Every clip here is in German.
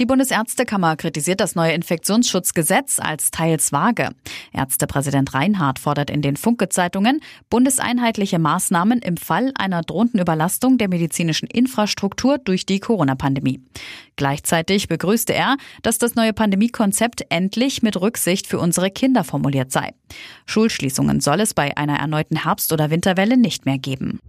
Die Bundesärztekammer kritisiert das neue Infektionsschutzgesetz als teils vage. Ärztepräsident Reinhardt fordert in den Funke-Zeitungen bundeseinheitliche Maßnahmen im Fall einer drohenden Überlastung der medizinischen Infrastruktur durch die Corona-Pandemie. Gleichzeitig begrüßte er, dass das neue Pandemiekonzept endlich mit Rücksicht für unsere Kinder formuliert sei. Schulschließungen soll es bei einer erneuten Herbst- oder Winterwelle nicht mehr geben.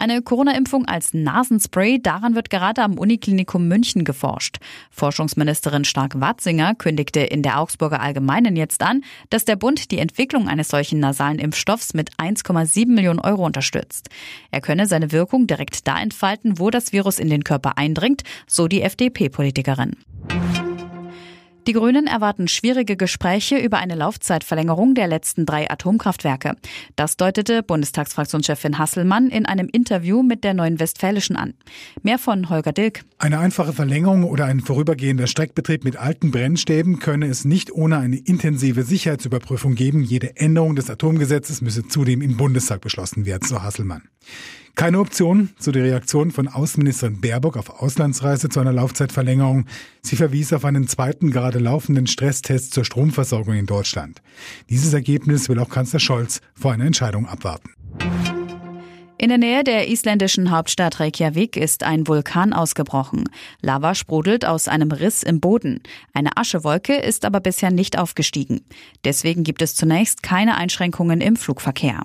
Eine Corona-Impfung als Nasenspray, daran wird gerade am Uniklinikum München geforscht. Forschungsministerin Stark-Watzinger kündigte in der Augsburger Allgemeinen jetzt an, dass der Bund die Entwicklung eines solchen nasalen Impfstoffs mit 1,7 Millionen Euro unterstützt. Er könne seine Wirkung direkt da entfalten, wo das Virus in den Körper eindringt, so die FDP-Politikerin. Die Grünen erwarten schwierige Gespräche über eine Laufzeitverlängerung der letzten drei Atomkraftwerke. Das deutete Bundestagsfraktionschefin Hasselmann in einem Interview mit der Neuen Westfälischen an. Mehr von Holger Dilk. Eine einfache Verlängerung oder ein vorübergehender Streckbetrieb mit alten Brennstäben könne es nicht ohne eine intensive Sicherheitsüberprüfung geben. Jede Änderung des Atomgesetzes müsse zudem im Bundestag beschlossen werden, so Hasselmann. Keine Option, so die Reaktion von Außenministerin Baerbock auf Auslandsreise zu einer Laufzeitverlängerung. Sie verwies auf einen zweiten gerade laufenden Stresstest zur Stromversorgung in Deutschland. Dieses Ergebnis will auch Kanzler Scholz vor einer Entscheidung abwarten. In der Nähe der isländischen Hauptstadt Reykjavik ist ein Vulkan ausgebrochen. Lava sprudelt aus einem Riss im Boden. Eine Aschewolke ist aber bisher nicht aufgestiegen. Deswegen gibt es zunächst keine Einschränkungen im Flugverkehr.